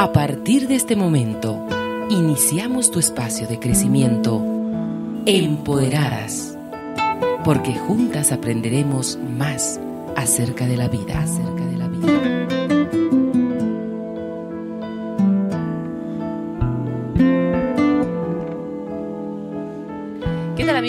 A partir de este momento, iniciamos tu espacio de crecimiento, empoderadas, porque juntas aprenderemos más acerca de la vida, acerca de la vida.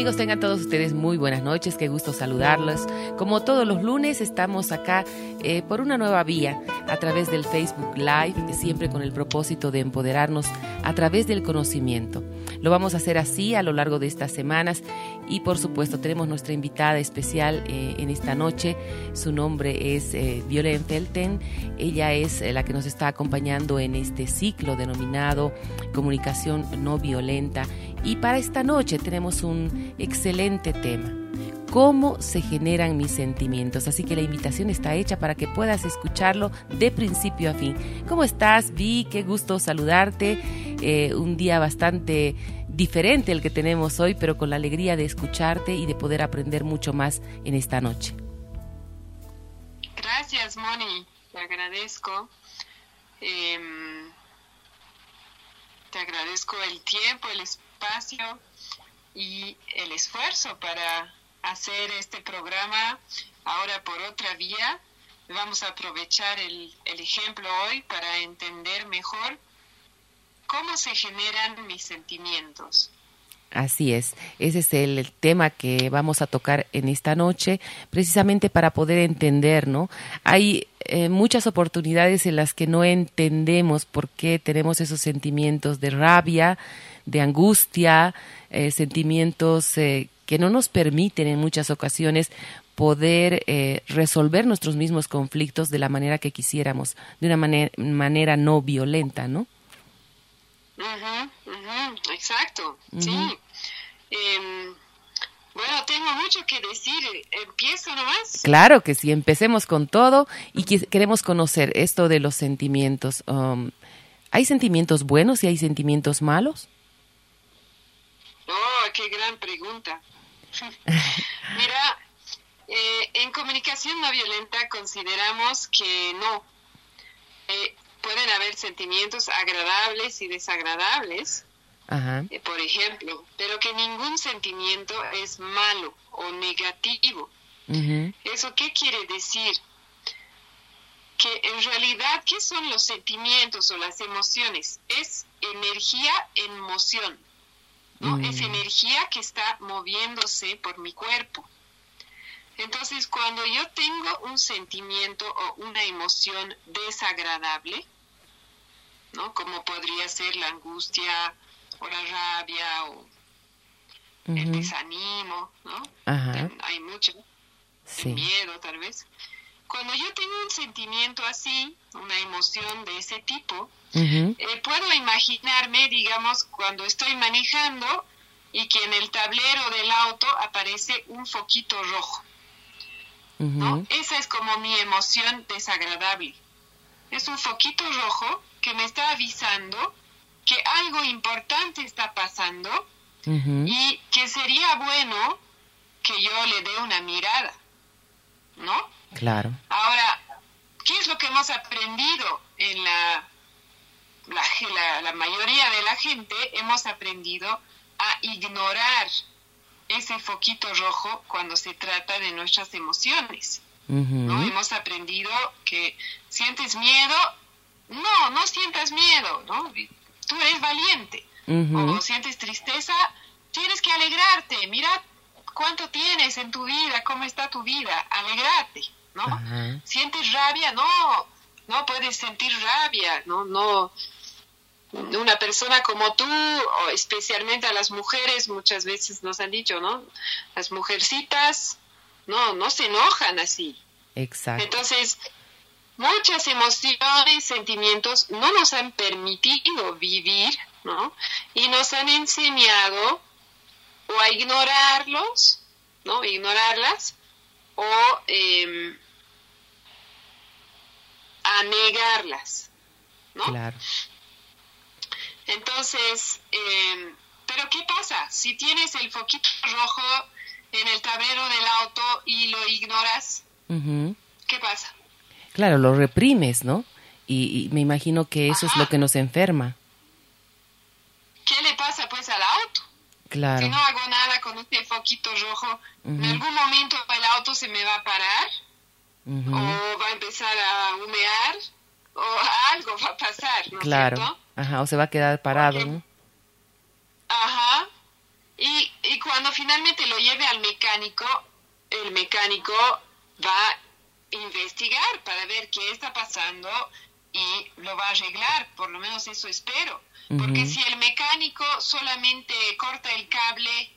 Amigos? Tengan todos ustedes muy buenas noches, qué gusto saludarlos. Como todos los lunes estamos acá eh, por una nueva vía a través del Facebook Live, siempre con el propósito de empoderarnos a través del conocimiento. Lo vamos a hacer así a lo largo de estas semanas y por supuesto tenemos nuestra invitada especial eh, en esta noche. Su nombre es eh, Violen Felten. Ella es eh, la que nos está acompañando en este ciclo denominado Comunicación No Violenta y para esta noche tenemos un excelente tema. ¿Cómo se generan mis sentimientos? Así que la invitación está hecha para que puedas escucharlo de principio a fin. ¿Cómo estás, Vi? Qué gusto saludarte. Eh, un día bastante diferente el que tenemos hoy, pero con la alegría de escucharte y de poder aprender mucho más en esta noche. Gracias, Moni. Te agradezco. Em, te agradezco el tiempo, el espacio y el esfuerzo para hacer este programa ahora por otra vía. Vamos a aprovechar el, el ejemplo hoy para entender mejor cómo se generan mis sentimientos. Así es, ese es el, tema que vamos a tocar en esta noche, precisamente para poder entender, ¿no? Hay eh, muchas oportunidades en las que no entendemos por qué tenemos esos sentimientos de rabia, de angustia, eh, sentimientos eh, que no nos permiten en muchas ocasiones poder eh, resolver nuestros mismos conflictos de la manera que quisiéramos, de una manera, no violenta, ¿no? Exacto, sí. Em, bueno, tengo mucho que decir. ¿Empiezo nomás? Claro que sí, empecemos con todo y queremos conocer esto de los sentimientos. Um, ¿Hay sentimientos buenos y hay sentimientos malos? Oh, qué gran pregunta. Mira, eh, en comunicación no violenta consideramos que no. Eh, pueden haber sentimientos agradables y desagradables, eh, por ejemplo, pero que ningún sentimiento es malo o negativo. ¿Eso qué quiere decir? Que en realidad, ¿qué son los sentimientos o las emociones? Es energía en moción. Es mm. energía que está moviéndose por mi cuerpo. Entonces, cuando yo tengo un sentimiento o una emoción desagradable, ¿no? Como podría ser la angustia o la rabia o el desanimo, ¿no? Hay mucho, miedo tal vez. Cuando yo tengo un sentimiento así, una emoción de ese tipo, eh, puedo imaginarme, digamos, cuando estoy manejando y que en el tablero del auto aparece un foquito rojo. ¿No? Esa es como mi emoción desagradable. Es un foquito rojo que me está avisando que algo importante está pasando y que sería bueno que yo le dé una mirada, ¿no? Claro. Ahora, ¿qué es lo que hemos aprendido en la, la, la, mayoría de la gente? Hemos aprendido a ignorar ese foquito rojo cuando se trata de nuestras emociones. ¿no? Hemos aprendido que sientes miedo, no, no sientas miedo, ¿no? Tú eres valiente. O sientes tristeza, tienes que alegrarte. Mira cuánto tienes en tu vida, cómo está tu vida, alegrate. ¿no? ¿Sientes rabia? No, no puedes sentir rabia, ¿no? No, una persona como tú, o especialmente a las mujeres, muchas veces nos han dicho, ¿no? Las mujercitas, no, no se enojan así. Exacto. Entonces, muchas emociones, sentimientos no nos han permitido vivir, ¿no? Y nos han enseñado o a ignorarlos, ¿no? Ignorarlas, o em, a negarlas, ¿no? Claro. Entonces, em, pero ¿qué pasa? Si tienes el foquito rojo en el tablero del auto y lo ignoras, ¿qué pasa? Claro, lo reprimes, ¿no? y, me imagino que eso es lo que nos enferma. ¿Qué le pasa pues al auto? Claro. Si no hago nada con este foquito rojo, en algún momento el auto se me va a parar o va a empezar a humear o algo va a pasar, ¿no claro. Ajá, o se va a quedar parado, ¿no? Ajá. Y, y cuando finalmente lo lleve al mecánico, el mecánico va a investigar para ver qué está pasando y lo va a arreglar, por lo menos eso espero. Porque si el mecánico solamente corta el cable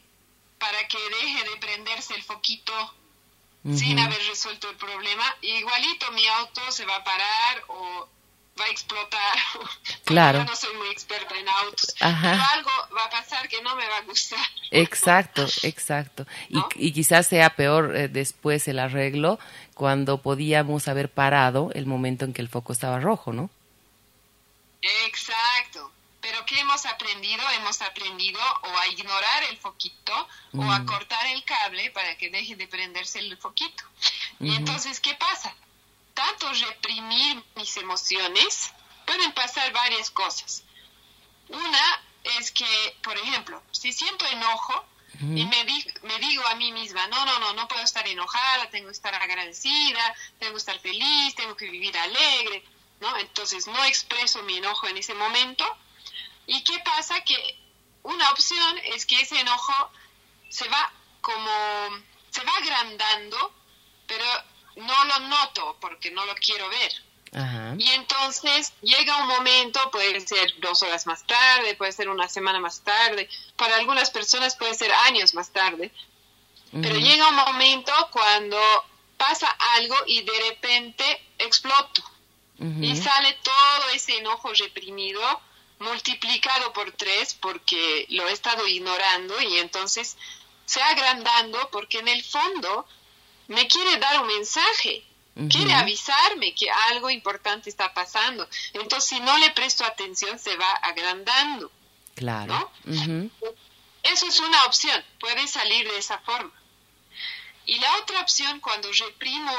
para que deje de prenderse el foquito sin haber resuelto el problema, igualito mi auto se va a parar o va a explotar. Claro. Yo no soy muy experta en autos. Pero algo va a pasar que no me va a gustar. Exacto, exacto. Y, y, quizás sea peor eh, después el arreglo cuando podíamos haber parado el momento en que el foco estaba rojo, ¿no? Exacto. Pero ¿qué hemos aprendido? Hemos aprendido o a ignorar el foquito o a mm. cortar el cable para que deje de prenderse el foquito. Y entonces, ¿qué pasa? Tanto reprimir mis emociones, pueden pasar varias cosas. Una es que, por ejemplo, si siento enojo y me, me digo a mí misma, no, no, no, no puedo estar enojada, tengo que estar agradecida, tengo que estar feliz, tengo que vivir alegre, ¿no? Entonces no expreso mi enojo en ese momento ¿Y qué pasa? Que una opción es que ese enojo se va como, se va agrandando, pero no lo noto porque no lo quiero ver. Y entonces llega un momento, puede ser dos horas más tarde, puede ser una semana más tarde, para algunas personas puede ser años más tarde, pero llega un momento cuando pasa algo y de repente exploto. Y sale todo ese enojo reprimido multiplicado por tres porque lo he estado ignorando y entonces se agrandando porque en el fondo me quiere dar un mensaje, quiere avisarme que algo importante está pasando. Entonces si no le presto atención se va agrandando. Claro. Eso es una opción, puede salir de esa forma. Y la otra opción, cuando reprimo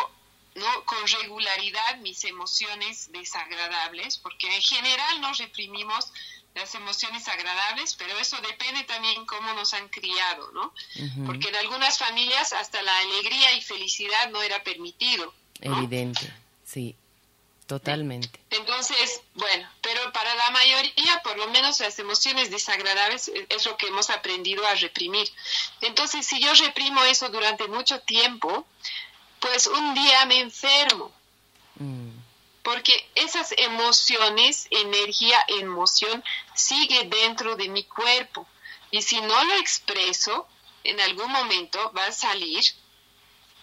¿no? con regularidad mis emociones desagradables, porque en general nos reprimimos las emociones agradables, pero eso depende también cómo nos han criado, ¿no? Porque en algunas familias hasta la alegría y felicidad no era permitido. Evidente, sí, totalmente. Entonces, bueno, pero para la mayoría, por lo menos las emociones desagradables es lo que hemos aprendido a reprimir. Entonces, si yo reprimo eso durante mucho tiempo, pues un día me enfermo. Porque esas emociones, energía, emoción, sigue dentro de mi cuerpo. Y si no lo expreso, en algún momento va a salir,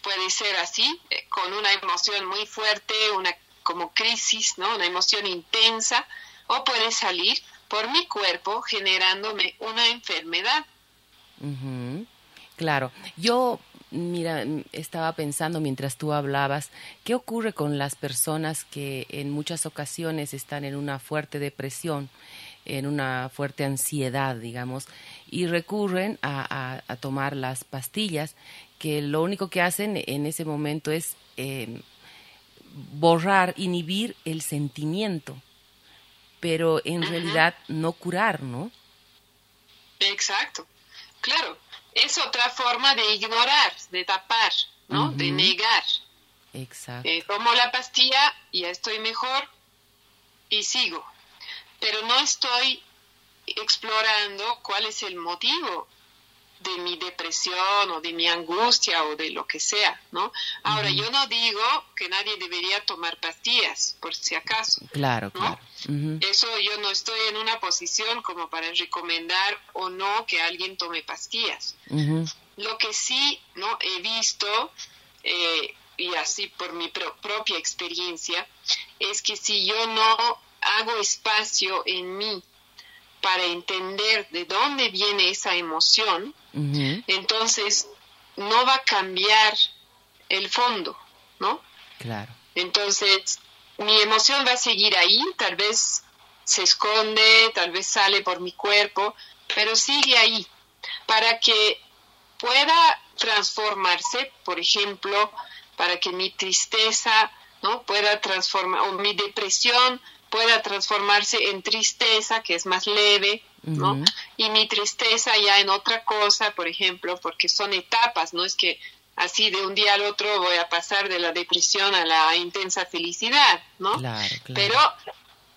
puede ser así, eh, con una emoción muy fuerte, una como crisis, ¿no? Una emoción intensa, o puede salir por mi cuerpo generándome una enfermedad. Claro, yo Mira, estaba pensando mientras tú hablabas, ¿qué ocurre con las personas que en muchas ocasiones están en una fuerte depresión, en una fuerte ansiedad, digamos, y recurren a, tomar las pastillas, que lo único que hacen en ese momento es em, borrar, inhibir el sentimiento, pero en realidad no curar, ¿no? Exacto, claro es otra forma de ignorar, de tapar, ¿no? De negar. Exacto. Eh, tomo la pastilla, ya estoy mejor y sigo. Pero no estoy explorando cuál es el motivo de mi depresión o de mi angustia o de lo que sea, ¿no? Ahora, yo no digo que nadie debería tomar pastillas, por si acaso. Claro, claro. Eso yo no estoy en una posición como para recomendar o no que alguien tome pastillas. Lo que sí, ¿no? He visto, eh, y así por mi propia experiencia, es que si yo no hago espacio en mí para entender de dónde viene esa emoción, entonces no va a cambiar el fondo, ¿no? Claro. Entonces, mi emoción va a seguir ahí, tal vez se esconde, tal vez sale por mi cuerpo, pero sigue ahí, para que pueda transformarse, por ejemplo, para que mi tristeza ¿no? Pueda transformar, o mi depresión pueda transformarse en tristeza, que es más leve, ¿no? Y mi tristeza ya en otra cosa, por ejemplo, porque son etapas, no es que así de un día al otro voy a pasar de la depresión a la intensa felicidad, ¿no? Pero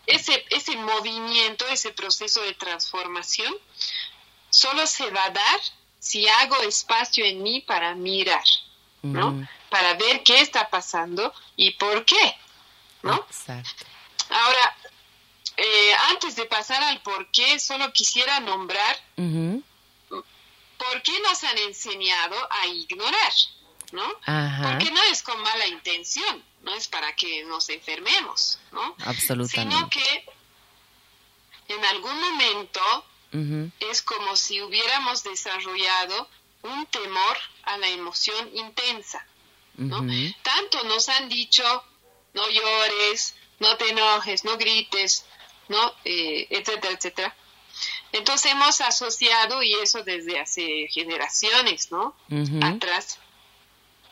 ese, ese movimiento, ese proceso de transformación, solo se va a dar si hago espacio en mí para mirar, ¿no? Para ver qué está pasando y por qué, ¿no? Ahora, eh, antes de pasar al por qué, solo quisiera nombrar por qué nos han enseñado a ignorar, ¿no? Porque no es con mala intención, no es para que nos enfermemos, ¿no? Absolutamente. Sino que en algún momento es como si hubiéramos desarrollado un temor a la emoción intensa, ¿no? Tanto nos han dicho, no llores, no te enojes, no grites, ¿no? Eh, etcétera, etcétera. Entonces hemos asociado, y eso desde hace generaciones, ¿no? Atrás,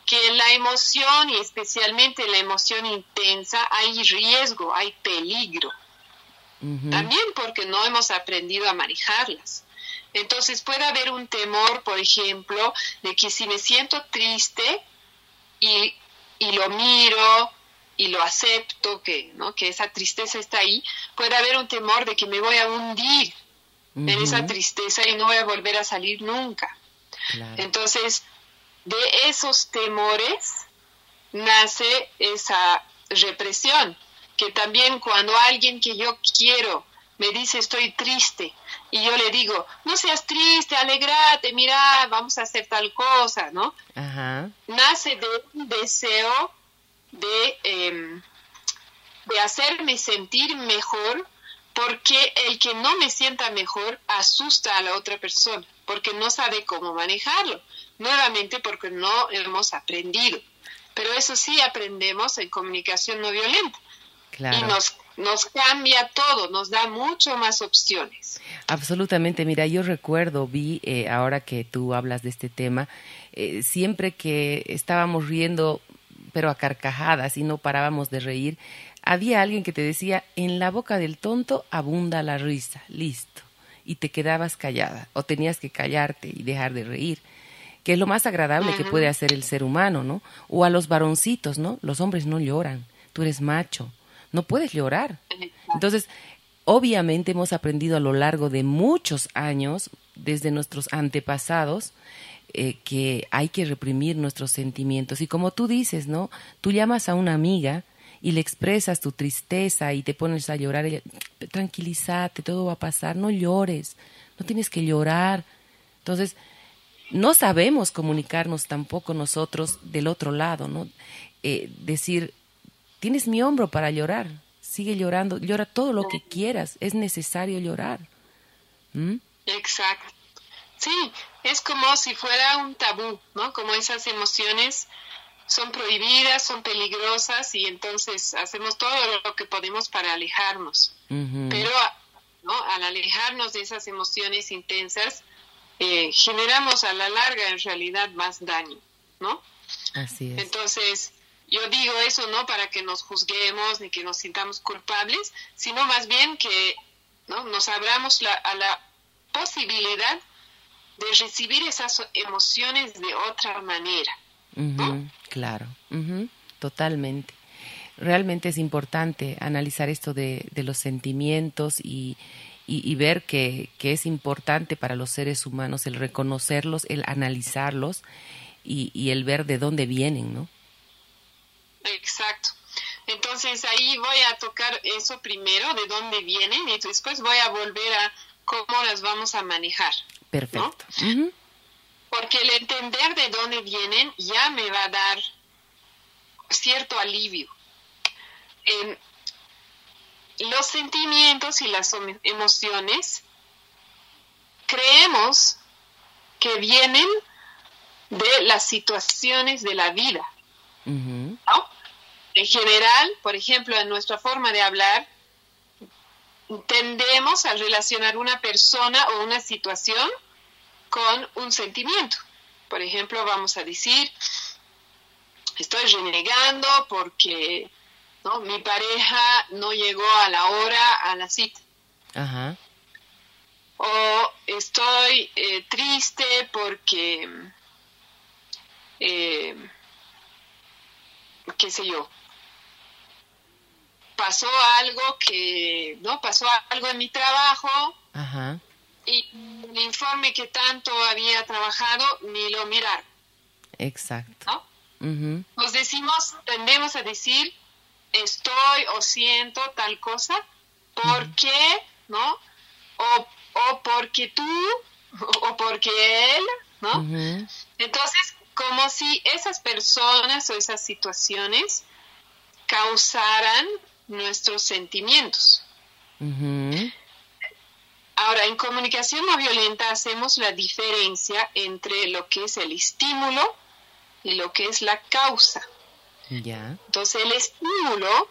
que la emoción, y especialmente la emoción intensa, hay riesgo, hay peligro. También porque no hemos aprendido a manejarlas. Entonces puede haber un temor, por ejemplo, de que si me siento triste y, y lo miro y lo acepto, que, ¿no? que esa tristeza está ahí, puede haber un temor de que me voy a hundir en esa tristeza y no voy a volver a salir nunca. Entonces, de esos temores nace esa represión, que también cuando alguien que yo quiero me dice estoy triste y yo le digo, no seas triste, alegrate, mira, vamos a hacer tal cosa, ¿no? Nace de un deseo de, em, de hacerme sentir mejor porque el que no me sienta mejor asusta a la otra persona, porque no sabe cómo manejarlo, nuevamente porque no hemos aprendido. Pero eso sí aprendemos en comunicación no violenta. Y nos, nos cambia todo, nos da mucho más opciones. Absolutamente, mira, yo recuerdo, vi eh, ahora que tú hablas de este tema, eh, siempre que estábamos riendo pero a carcajadas y no parábamos de reír, había alguien que te decía, en la boca del tonto abunda la risa, listo, y te quedabas callada, o tenías que callarte y dejar de reír, que es lo más agradable que puede hacer el ser humano, ¿no? O a los varoncitos, ¿no? Los hombres no lloran, tú eres macho, no puedes llorar. Entonces, obviamente hemos aprendido a lo largo de muchos años, desde nuestros antepasados, eh, que hay que reprimir nuestros sentimientos. Y como tú dices, ¿no? Tú llamas a una amiga y le expresas tu tristeza y te pones a llorar, ella, tranquilízate, todo va a pasar, no llores, no tienes que llorar. Entonces, no sabemos comunicarnos tampoco nosotros del otro lado, ¿no? Eh, decir, tienes mi hombro para llorar, sigue llorando, llora todo lo que quieras, es necesario llorar. ¿Mm? Exacto. Sí, es como si fuera un tabú, ¿no? Como esas emociones son prohibidas, son peligrosas y entonces hacemos todo lo que podemos para alejarnos. Pero ¿no? al alejarnos de esas emociones intensas, eh, generamos a la larga en realidad más daño, ¿no? Así es. Entonces, yo digo eso no para que nos juzguemos ni que nos sintamos culpables, sino más bien que ¿no? nos abramos a la posibilidad de recibir esas emociones de otra manera. claro, totalmente. Realmente es importante analizar esto de, de los sentimientos y, y, ver que, que, es importante para los seres humanos el reconocerlos, el analizarlos y, y el ver de dónde vienen, ¿no? Exacto. Entonces ahí voy a tocar eso primero, de dónde vienen, y después voy a volver a cómo las vamos a manejar. Perfecto. Porque el entender de dónde vienen ya me va a dar cierto alivio. los sentimientos y las emociones creemos que vienen de las situaciones de la vida. En general, por ejemplo, en nuestra forma de hablar, tendemos a relacionar una persona o una situación con un sentimiento. Por ejemplo, vamos a decir, estoy renegando porque ¿no? Mi pareja no llegó a la hora a la cita. Ajá. O estoy eh, triste porque, eh, qué sé yo, pasó algo que, ¿no? Pasó algo en mi trabajo Ajá. Y el informe que tanto había trabajado ni lo mirar, Exacto. Nos decimos, tendemos a decir, estoy o siento tal cosa, porque, ¿no? O, o porque tú, o porque él, ¿no? Entonces, como si esas personas o esas situaciones causaran nuestros sentimientos. Ahora, en comunicación no violenta hacemos la diferencia entre lo que es el estímulo y lo que es la causa. Ya. Entonces, el estímulo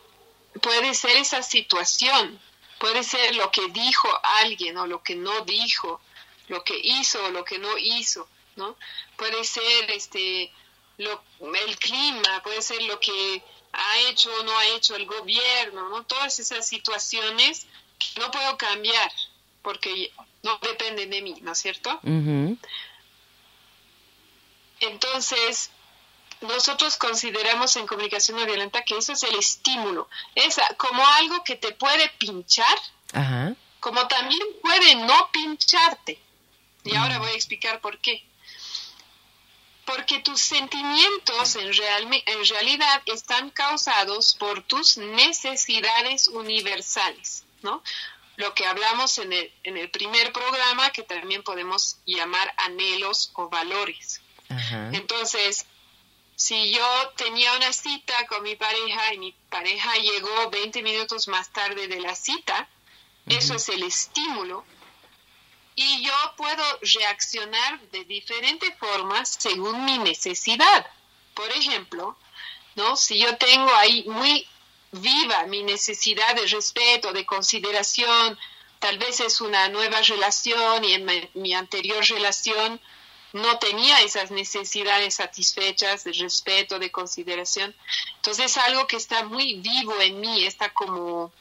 puede ser esa situación, puede ser lo que dijo alguien o lo que no dijo, lo que hizo o lo que no hizo, ¿no? Puede ser este lo, el clima, puede ser lo que ha hecho o no ha hecho el gobierno, ¿no? Todas esas situaciones que no puedo cambiar porque no dependen de mí, ¿no es cierto? Entonces, nosotros consideramos en comunicación no violenta que eso es el estímulo, es como algo que te puede pinchar, Ajá. como también puede no pincharte. Y ahora voy a explicar por qué. Porque tus sentimientos en, realme- en realidad están causados por tus necesidades universales, ¿no? Lo que hablamos en el, en el primer programa, que también podemos llamar anhelos o valores. Ajá. Entonces, si yo tenía una cita con mi pareja y mi pareja llegó 20 minutos más tarde de la cita, eso es el estímulo. Y yo puedo reaccionar de diferentes formas según mi necesidad. Por ejemplo, ¿no? Si yo tengo ahí muy viva mi necesidad de respeto, de consideración, tal vez es una nueva relación y en mi, mi anterior relación no tenía esas necesidades satisfechas de respeto, de consideración. Entonces es algo que está muy vivo en mí, está como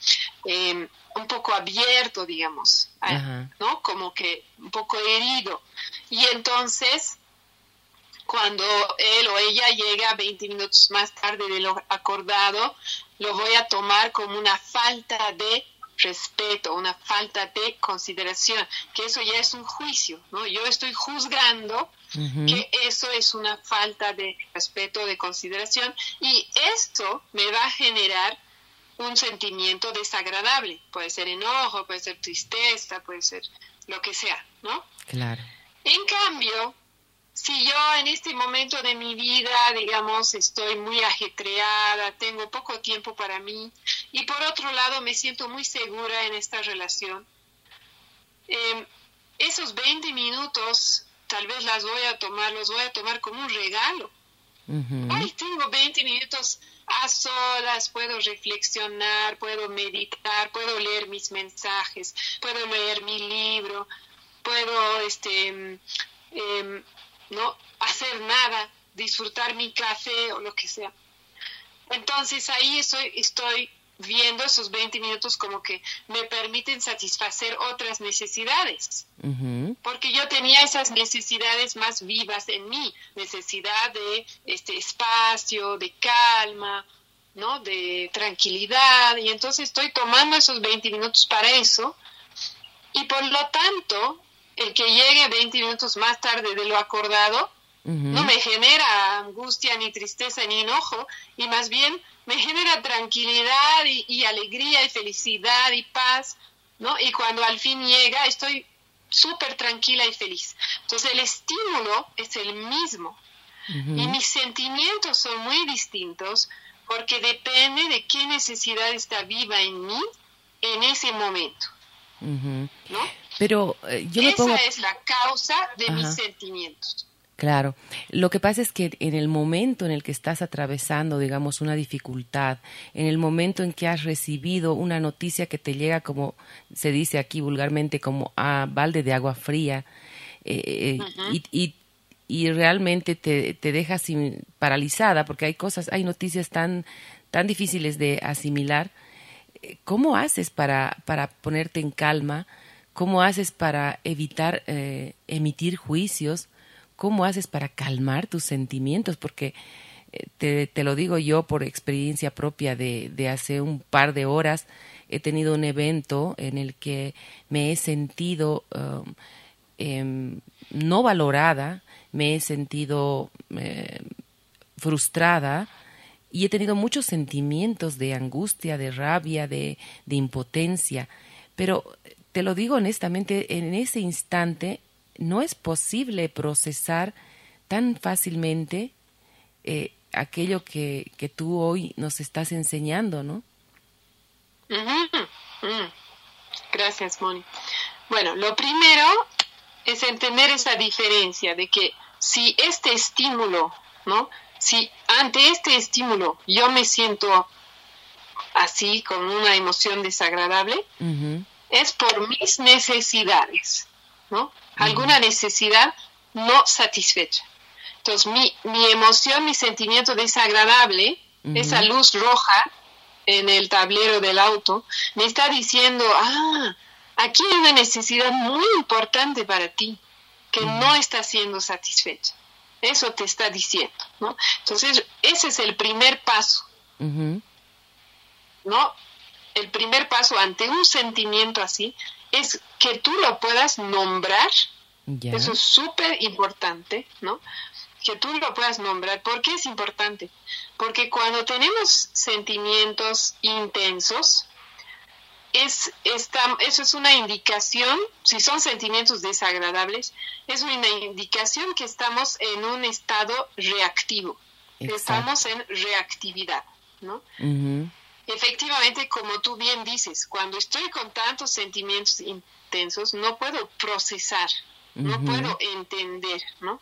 eh, un poco abierto, digamos, Ajá. ¿no? Como que un poco herido. Y entonces, cuando él o ella llega 20 minutos más tarde de lo acordado, lo voy a tomar como una falta de respeto, una falta de consideración, que eso ya es un juicio, ¿no? Yo estoy juzgando que eso es una falta de respeto, de consideración, y esto me va a generar un sentimiento desagradable. Puede ser enojo, puede ser tristeza, puede ser lo que sea, ¿no? Claro. En cambio, si yo en este momento de mi vida, digamos, estoy muy ajetreada, tengo poco tiempo para mí, y por otro lado me siento muy segura en esta relación, eh, esos 20 minutos tal vez las voy a tomar, los voy a tomar como un regalo. Ujú. Ay, tengo 20 minutos a solas, puedo reflexionar, puedo meditar, puedo leer mis mensajes, puedo leer mi libro, puedo, este, em, no hacer nada, disfrutar mi café o lo que sea. Entonces ahí estoy, estoy viendo esos 20 minutos como que me permiten satisfacer otras necesidades. Porque yo tenía esas necesidades más vivas en mí, necesidad de este espacio, de calma, ¿no? De tranquilidad, y entonces estoy tomando esos 20 minutos para eso, y por lo tanto, el que llegue 20 minutos más tarde de lo acordado, no me genera angustia, ni tristeza, ni enojo, y más bien me genera tranquilidad y, y alegría y felicidad y paz, ¿no? Y cuando al fin llega, estoy súper tranquila y feliz. Entonces el estímulo es el mismo y mis sentimientos son muy distintos porque depende de qué necesidad está viva en mí en ese momento. ¿no? Pero eh, yo me Esa pongo... es la causa de Ajá. mis sentimientos. Claro, lo que pasa es que en el momento en el que estás atravesando, digamos, una dificultad, en el momento en que has recibido una noticia que te llega como se dice aquí vulgarmente como a balde de agua fría eh, y, y, y realmente te, te deja sin, paralizada porque hay cosas, hay noticias tan tan difíciles de asimilar, ¿cómo haces para, para ponerte en calma? ¿Cómo haces para evitar eh, emitir juicios? ¿Cómo haces para calmar tus sentimientos? Porque te, te, lo digo yo por experiencia propia de, hace un par de horas, he tenido un evento en el que me he sentido um, eh, no valorada, me he sentido eh, frustrada y he tenido muchos sentimientos de angustia, de rabia, de, de impotencia. Pero te lo digo honestamente, en ese instante no es posible procesar tan fácilmente eh, aquello que, que, tú hoy nos estás enseñando, ¿no? Gracias, Moni. Bueno, lo primero es entender esa diferencia de que si este estímulo, ¿no? Si ante este estímulo yo me siento así, con una emoción desagradable, es por mis necesidades, ¿no? Alguna necesidad no satisfecha. Entonces, mi, mi emoción, mi sentimiento desagradable, esa luz roja en el tablero del auto, me está diciendo, ah, aquí hay una necesidad muy importante para ti que no está siendo satisfecha. Eso te está diciendo, ¿no? Entonces, ese es el primer paso, ¿no? El primer paso ante un sentimiento así es que tú lo puedas nombrar. Eso es súper importante, ¿no? que tú lo puedas nombrar. ¿Por qué es importante? Porque cuando tenemos sentimientos intensos, es, esta, eso es una indicación, si son sentimientos desagradables, es una indicación que estamos en un estado reactivo, estamos en reactividad, ¿no? Efectivamente, como tú bien dices, cuando estoy con tantos sentimientos intensos, no puedo procesar, no puedo entender, ¿no?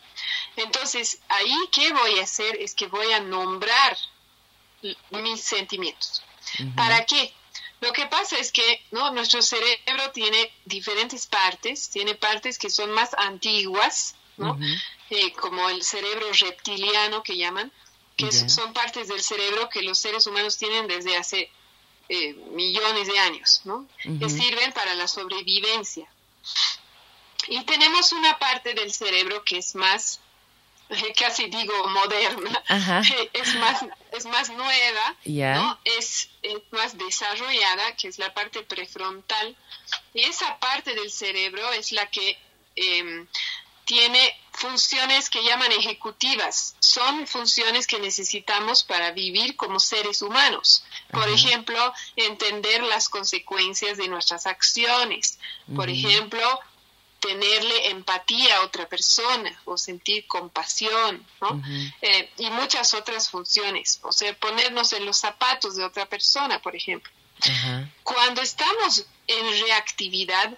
Entonces, ahí, ¿qué voy a hacer? Es que voy a nombrar mis sentimientos. ¿Para qué? Lo que pasa es que ¿no? nuestro cerebro tiene diferentes partes, tiene partes que son más antiguas, ¿no? Eh, como el cerebro reptiliano que llaman, que son partes del cerebro que los seres humanos tienen desde hace eh, millones de años, ¿no? que sirven para la sobrevivencia. Y tenemos una parte del cerebro que es más, casi digo moderna, es más, es más nueva, ¿no? es, más desarrollada, que es la parte prefrontal. Y esa parte del cerebro es la que em, tiene funciones que llaman ejecutivas. Son funciones que necesitamos para vivir como seres humanos. Por ejemplo, entender las consecuencias de nuestras acciones. Por ejemplo, tenerle empatía a otra persona o sentir compasión, ¿no? Eh, y muchas otras funciones, o sea, ponernos en los zapatos de otra persona, por ejemplo. Cuando estamos en reactividad,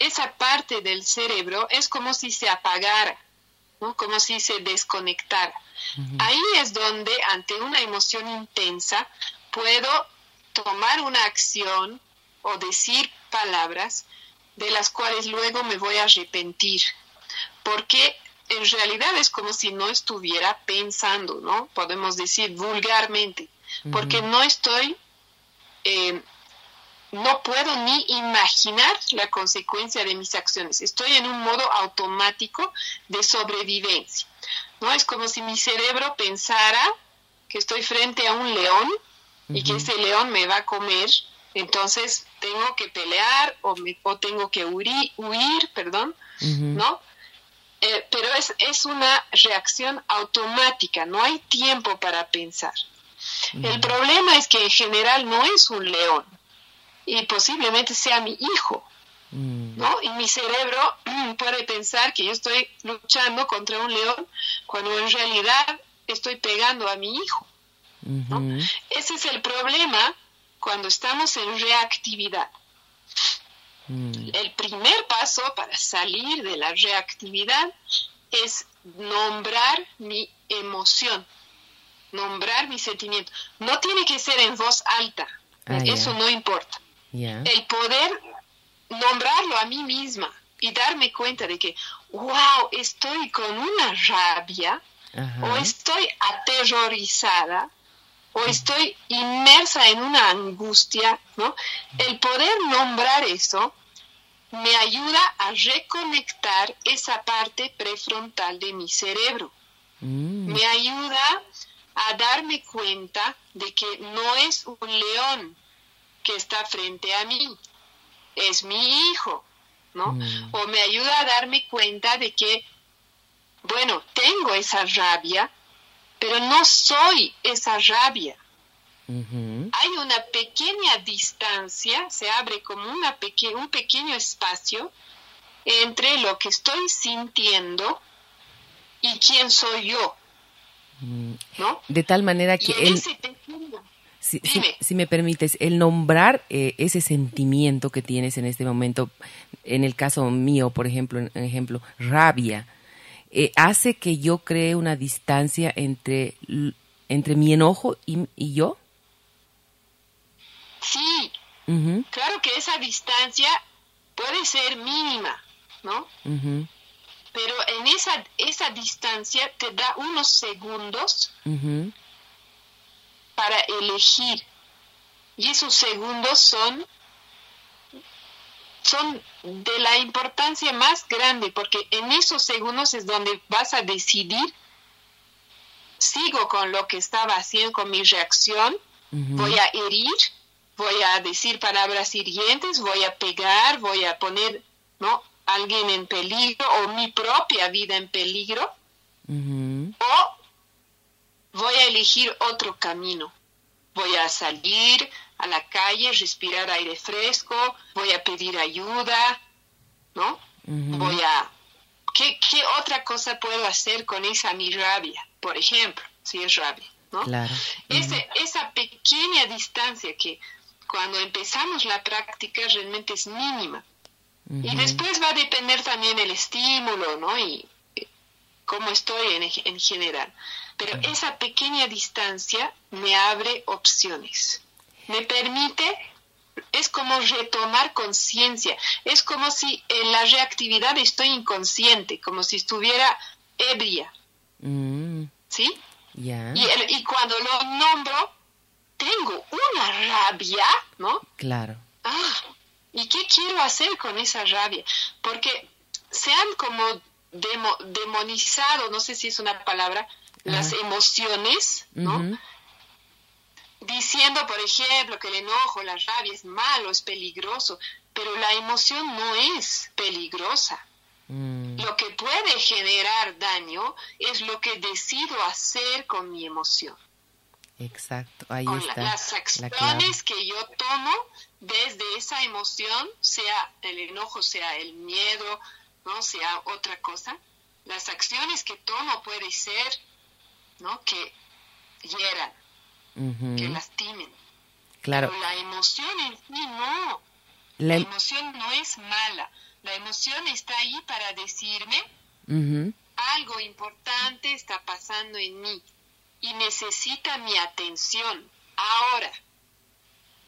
esa parte del cerebro es como si se apagara, ¿no? como si se desconectara. Ahí es donde, ante una emoción intensa, puedo tomar una acción o decir palabras de las cuales luego me voy a arrepentir, porque en realidad es como si no estuviera pensando, ¿no? Podemos decir vulgarmente, porque no estoy, eh, no puedo ni imaginar la consecuencia de mis acciones, estoy en un modo automático de sobrevivencia, ¿no? Es como si mi cerebro pensara que estoy frente a un león y que ese león me va a comer. Entonces tengo que pelear o, me, o tengo que huir, huir perdón, ¿no? Eh, pero es, es una reacción automática, no hay tiempo para pensar. El problema es que en general no es un león y posiblemente sea mi hijo, ¿no? Y mi cerebro puede pensar que yo estoy luchando contra un león cuando en realidad estoy pegando a mi hijo. ¿no? Ese es el problema cuando estamos en reactividad. Mm. El primer paso para salir de la reactividad es nombrar mi emoción, nombrar mi sentimiento. No tiene que ser en voz alta, ah, eso no importa. El poder nombrarlo a mí misma y darme cuenta de que, wow, estoy con una rabia o estoy aterrorizada o estoy inmersa en una angustia, ¿no? El poder nombrar eso me ayuda a reconectar esa parte prefrontal de mi cerebro. Mm. Me ayuda a darme cuenta de que no es un león que está frente a mí, es mi hijo, ¿no? Mm. O me ayuda a darme cuenta de que, bueno, tengo esa rabia, pero no soy esa rabia. Hay una pequeña distancia, se abre como una un pequeño espacio entre lo que estoy sintiendo y quién soy yo. Mm. ¿no? De tal manera que él... Si, me permites, el nombrar eh, ese sentimiento que tienes en este momento, en el caso mío, por ejemplo, en, ejemplo, rabia, eh, hace que yo cree una distancia entre, entre mi enojo y, yo. Sí, claro que esa distancia puede ser mínima, ¿no? Pero en esa, esa distancia te da unos segundos para elegir. Y esos segundos son, son de la importancia más grande, porque en esos segundos es donde vas a decidir, sigo con lo que estaba haciendo, con mi reacción, voy a herir, voy a decir palabras hirientes, voy a pegar, voy a poner, ¿no? alguien en peligro o mi propia vida en peligro, o voy a elegir otro camino. Voy a salir a la calle, respirar aire fresco, voy a pedir ayuda, ¿no? Voy a... ¿Qué, ¿Qué, otra cosa puedo hacer con esa mi rabia, por ejemplo, si es rabia, ¿no? Ese, esa pequeña distancia que cuando empezamos la práctica realmente es mínima. Y después va a depender también el estímulo, ¿no? Y cómo estoy en, en general. Pero esa pequeña distancia me abre opciones. Me permite, es como retomar conciencia. Es como si en la reactividad estoy inconsciente, como si estuviera ebria. Mm. ¿Sí? Y, y cuando lo nombro, tengo una rabia, ¿no? Claro. Ah, ¿y qué quiero hacer con esa rabia? Porque se han como demonizado, no sé si es una palabra, las emociones, ¿no? Diciendo, por ejemplo, que el enojo, la rabia es malo, es peligroso, pero la emoción no es peligrosa. Mm. Lo que puede generar daño es lo que decido hacer con mi emoción. Exacto, ahí con está. las acciones que yo tomo desde esa emoción, sea el enojo, sea el miedo, no sea otra cosa, las acciones que tomo puede ser ¿no? Que hieran, que lastimen. Claro. Pero la emoción en sí no. La, em- emoción no es mala. La emoción está ahí para decirme algo importante está pasando en mí y necesita mi atención ahora.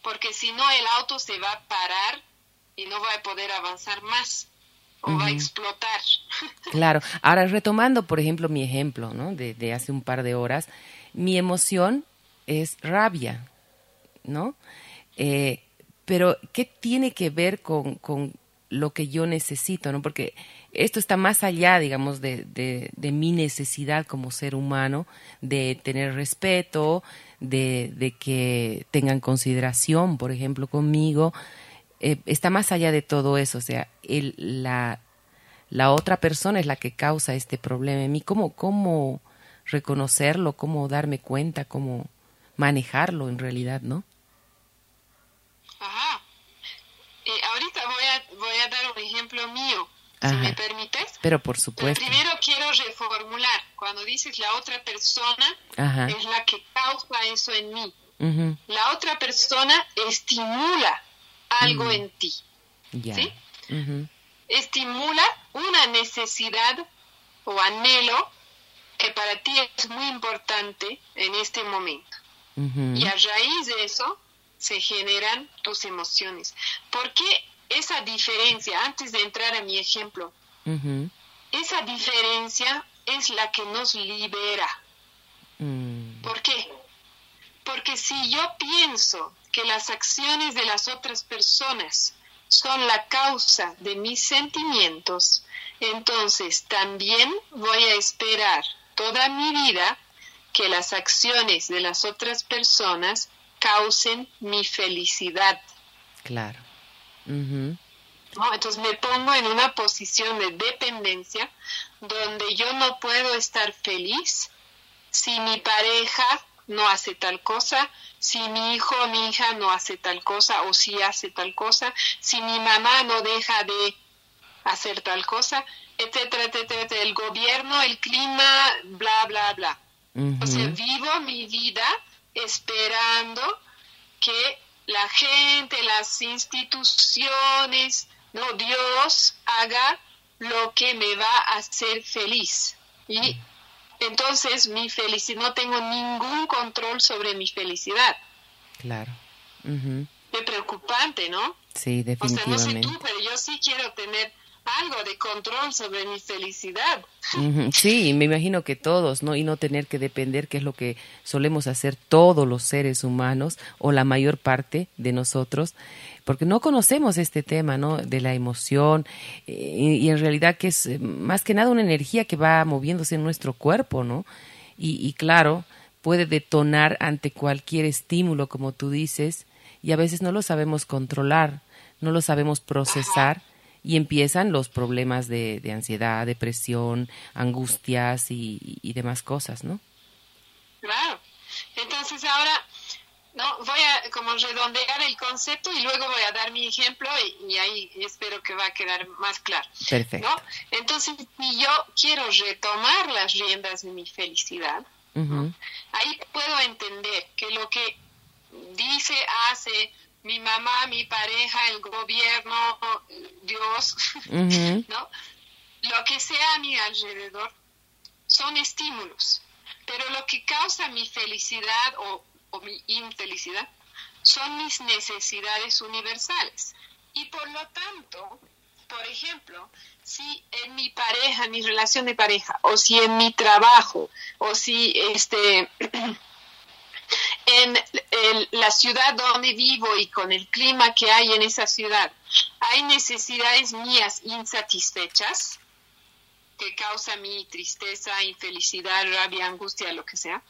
Porque si no, el auto se va a parar y no va a poder avanzar más o va a explotar. Claro. Ahora, retomando, por ejemplo, mi ejemplo, ¿no? De, hace un par de horas, mi emoción es rabia, ¿no? Eh, pero, ¿qué tiene que ver con, con, lo que yo necesito, ¿no? Porque esto está más allá, digamos, de, de, de mi necesidad como ser humano, de tener respeto, de, de que tengan consideración, por ejemplo, conmigo, eh, está más allá de todo eso, o sea, el, la, la otra persona es la que causa este problema en mí. ¿Cómo, cómo reconocerlo, cómo darme cuenta, cómo manejarlo en realidad, no? Ajá. Eh, ahorita voy a, voy a dar un ejemplo mío, si me permites. Pero por supuesto. primero quiero reformular. Cuando dices la otra persona es la que causa eso en mí. La otra persona estimula algo en ti. ¿Sí? Estimula una necesidad o anhelo que para ti es muy importante en este momento. Y a raíz de eso se generan tus emociones. ¿Por qué esa diferencia, antes de entrar a mi ejemplo, esa diferencia es la que nos libera? Mm. ¿Por qué? Porque si yo pienso que las acciones de las otras personas son la causa de mis sentimientos, entonces también voy a esperar toda mi vida que las acciones de las otras personas causen mi felicidad. Claro. Entonces me pongo en una posición de dependencia donde yo no puedo estar feliz si mi pareja no hace tal cosa, si mi hijo o mi hija no hace tal cosa o si hace tal cosa, si mi mamá no deja de hacer tal cosa, etcétera, etcétera, el gobierno, el clima, bla, bla, bla. O sea, vivo mi vida esperando que la gente, las instituciones, no Dios haga lo que me va a hacer feliz. Y entonces mi felicidad, no tengo ningún control sobre mi felicidad. Claro. Es preocupante, ¿no? Sí, definitivamente. O sea, no sé tú, pero yo sí quiero tener algo de control sobre mi felicidad. Sí, me imagino que todos, ¿no? Y no tener que depender, que es lo que solemos hacer todos los seres humanos o la mayor parte de nosotros, porque no conocemos este tema, ¿no? De la emoción y, en realidad que es eh, más que nada una energía que va moviéndose en nuestro cuerpo, ¿no? Y claro, puede detonar ante cualquier estímulo, como tú dices, y a veces no lo sabemos controlar, no lo sabemos procesar y empiezan los problemas de, de ansiedad, depresión, angustias y, y, demás cosas, ¿no? Claro. Entonces ahora no voy a como redondear el concepto y luego voy a dar mi ejemplo y, ahí espero que va a quedar más claro. Perfecto. ¿no? Entonces, si yo quiero retomar las riendas de mi felicidad, ahí puedo entender que lo que dice, hace, mi mamá, mi pareja, el gobierno, Dios, ¿no? Lo que sea a mi alrededor son estímulos, pero lo que causa mi felicidad o, o mi infelicidad son mis necesidades universales. Y por lo tanto, por ejemplo, si en mi pareja, mi relación de pareja, o si en mi trabajo, o si este en la ciudad donde vivo y con el clima que hay en esa ciudad, hay necesidades mías insatisfechas que causa mi tristeza, infelicidad, rabia, angustia, lo que sea.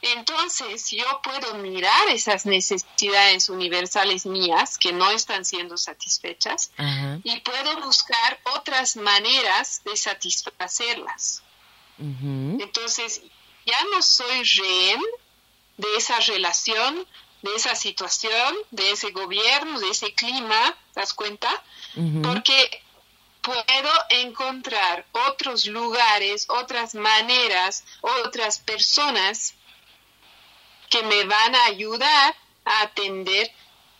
Entonces yo puedo mirar esas necesidades universales mías que no están siendo satisfechas y puedo buscar otras maneras de satisfacerlas. Entonces ya no soy rehén de esa relación, de esa situación, de ese gobierno, de ese clima, ¿te das cuenta? Porque puedo encontrar otros lugares, otras maneras, otras personas que me van a ayudar a atender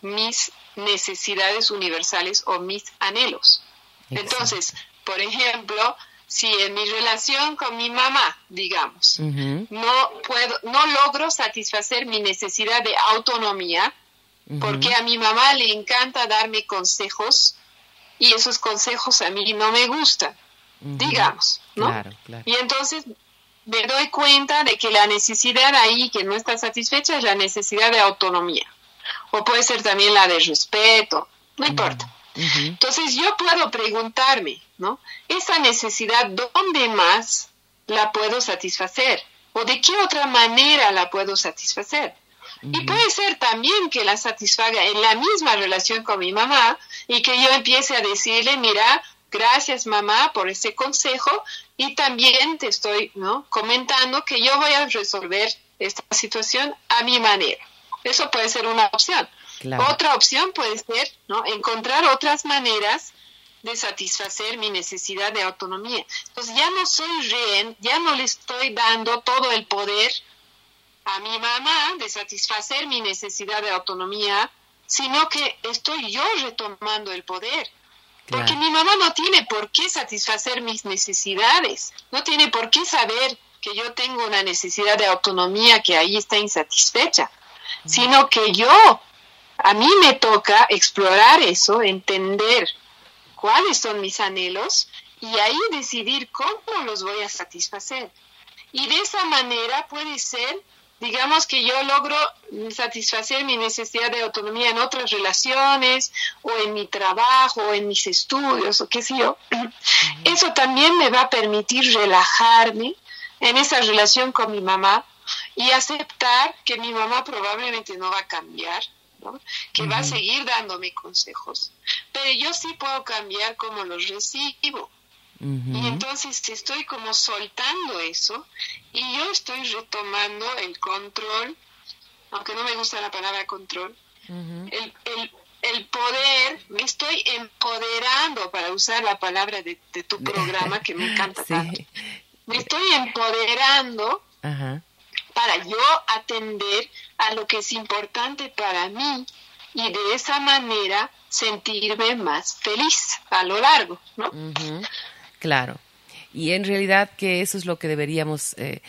mis necesidades universales o mis anhelos. Entonces, por ejemplo, si en mi relación con mi mamá, digamos, no puedo, no logro satisfacer mi necesidad de autonomía, porque a mi mamá le encanta darme consejos y esos consejos a mí no me gustan, digamos, ¿no? Y entonces me doy cuenta de que la necesidad ahí que no está satisfecha es la necesidad de autonomía, o puede ser también la de respeto, no importa. Entonces yo puedo preguntarme, ¿no? Esa necesidad, ¿dónde más la puedo satisfacer? ¿O de qué otra manera la puedo satisfacer? Y puede ser también que la satisfaga en la misma relación con mi mamá y que yo empiece a decirle, mira, gracias mamá por ese consejo y también te estoy ¿no? comentando que yo voy a resolver esta situación a mi manera. Eso puede ser una opción. Otra opción puede ser ¿no? encontrar otras maneras de satisfacer mi necesidad de autonomía. Entonces ya no soy rehén, ya no le estoy dando todo el poder a mi mamá de satisfacer mi necesidad de autonomía, sino que estoy yo retomando el poder. Porque mi mamá no tiene por qué satisfacer mis necesidades, no tiene por qué saber que yo tengo una necesidad de autonomía que ahí está insatisfecha, sino que yo a mí me toca explorar eso, entender cuáles son mis anhelos y ahí decidir cómo los voy a satisfacer. Y de esa manera puede ser digamos que yo logro satisfacer mi necesidad de autonomía en otras relaciones o en mi trabajo o en mis estudios o qué sé yo, eso también me va a permitir relajarme en esa relación con mi mamá y aceptar que mi mamá probablemente no va a cambiar, que va a seguir dándome consejos, pero yo sí puedo cambiar como los recibo. Y entonces estoy como soltando eso y yo estoy retomando el control, aunque no me gusta la palabra control, el, el, el, poder, me estoy empoderando para usar la palabra de, tu programa que me encanta tanto. Me estoy empoderando para yo atender a lo que es importante para mí y de esa manera sentirme más feliz a lo largo, ¿no? Claro. Y en realidad que eso es lo que deberíamos eh,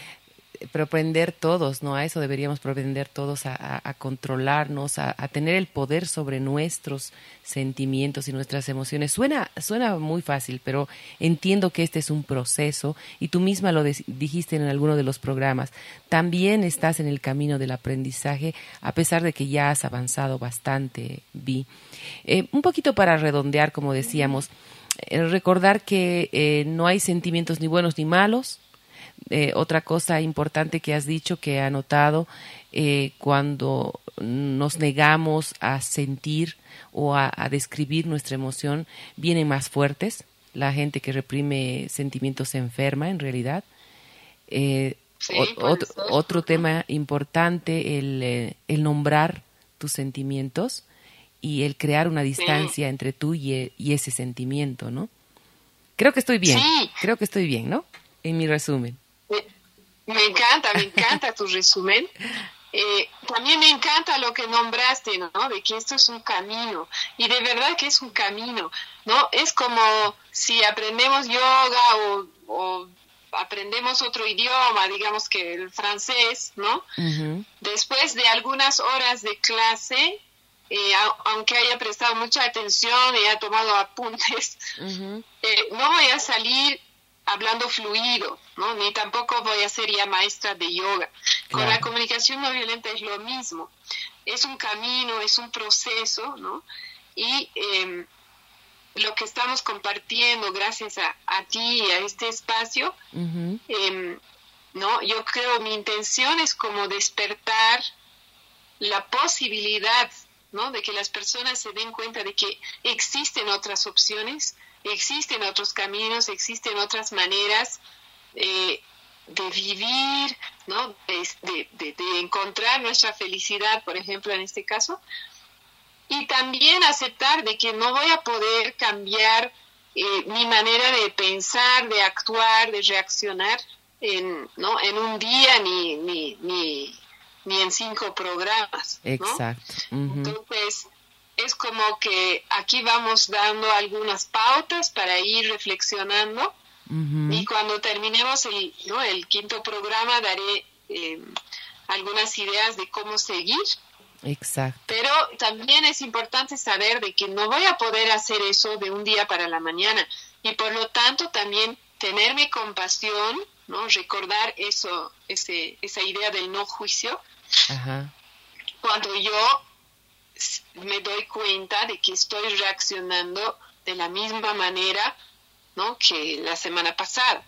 propender todos, ¿no? A eso deberíamos propender todos, a, controlarnos, a, tener el poder sobre nuestros sentimientos y nuestras emociones. Suena, suena muy fácil, pero entiendo que este es un proceso y tú misma lo dijiste en alguno de los programas. También estás en el camino del aprendizaje, a pesar de que ya has avanzado bastante, Vi. Eh, un poquito para redondear, como decíamos, eh, recordar que eh, no hay sentimientos ni buenos ni malos. Eh, otra cosa importante que has dicho, que he anotado, cuando nos negamos a sentir o a, describir nuestra emoción, vienen más fuertes. La gente que reprime sentimientos se enferma, en realidad. otro, tema importante, el, el nombrar tus sentimientos y el crear una distancia entre tú y, ese sentimiento, ¿no? Creo que estoy bien, creo que estoy bien, ¿no? En mi resumen. Me, encanta, me encanta tu resumen. Eh, también me encanta lo que nombraste, ¿no? De que esto es un camino. Y de verdad que es un camino, ¿no? Es como si aprendemos yoga o, o aprendemos otro idioma, digamos que el francés, ¿no? Después de algunas horas de clase, eh, aunque haya prestado mucha atención y haya tomado apuntes, eh, no voy a salir hablando fluido, ¿no? ni tampoco voy a ser ya maestra de yoga. Con la comunicación no violenta es lo mismo. Es un camino, es un proceso, ¿no? Y em, lo que estamos compartiendo gracias a, a ti y a este espacio, em, ¿no? Yo creo mi intención es como despertar la posibilidad ¿no? De que las personas se den cuenta de que existen otras opciones, existen otros caminos, existen otras maneras eh, de vivir, ¿no? De, encontrar nuestra felicidad, por ejemplo, en este caso. Y también aceptar de que no voy a poder cambiar eh, mi manera de pensar, de actuar, de reaccionar en, ¿no? en un día ni, ni, ni, ni en cinco programas. Exacto. Entonces, es como que aquí vamos dando algunas pautas para ir reflexionando y cuando terminemos el, ¿no? el quinto programa daré eh, algunas ideas de cómo seguir. Exacto. Pero también es importante saber de que no voy a poder hacer eso de un día para la mañana y por lo tanto también tenerme compasión, ¿no? Recordar eso, ese, esa idea del no juicio cuando yo me doy cuenta de que estoy reaccionando de la misma manera ¿no? que la semana pasada.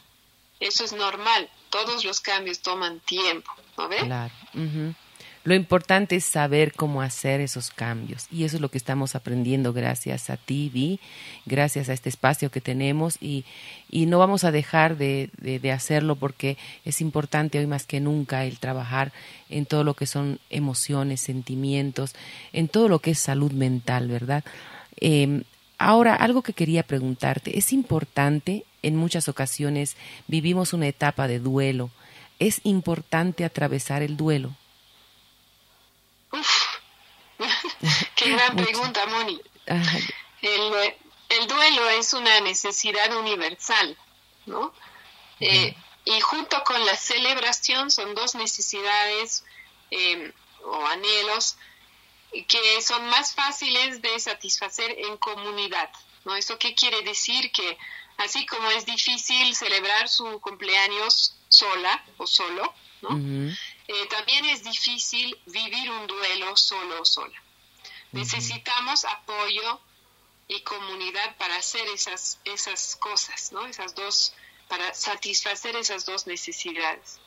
Eso es normal. Todos los cambios toman tiempo, ¿no ves? Claro. Lo importante es saber cómo hacer esos cambios y eso es lo que estamos aprendiendo gracias a ti, Vi, gracias a este espacio que tenemos y, y no vamos a dejar de, de, hacerlo porque es importante hoy más que nunca el trabajar en todo lo que son emociones, sentimientos, en todo lo que es salud mental, ¿verdad? Em, ahora, algo que quería preguntarte, es importante, en muchas ocasiones vivimos una etapa de duelo, es importante atravesar el duelo. qué gran pregunta, Moni. El, duelo es una necesidad universal, ¿no? Eh, y junto con la celebración son dos necesidades em, o anhelos que son más fáciles de satisfacer en comunidad, ¿no? ¿Eso qué quiere decir? Que así como es difícil celebrar su cumpleaños sola o solo, ¿no? eh, también es difícil vivir un duelo solo o sola. Necesitamos apoyo y comunidad para hacer esas, esas cosas, ¿no? Esas dos, para satisfacer esas dos necesidades.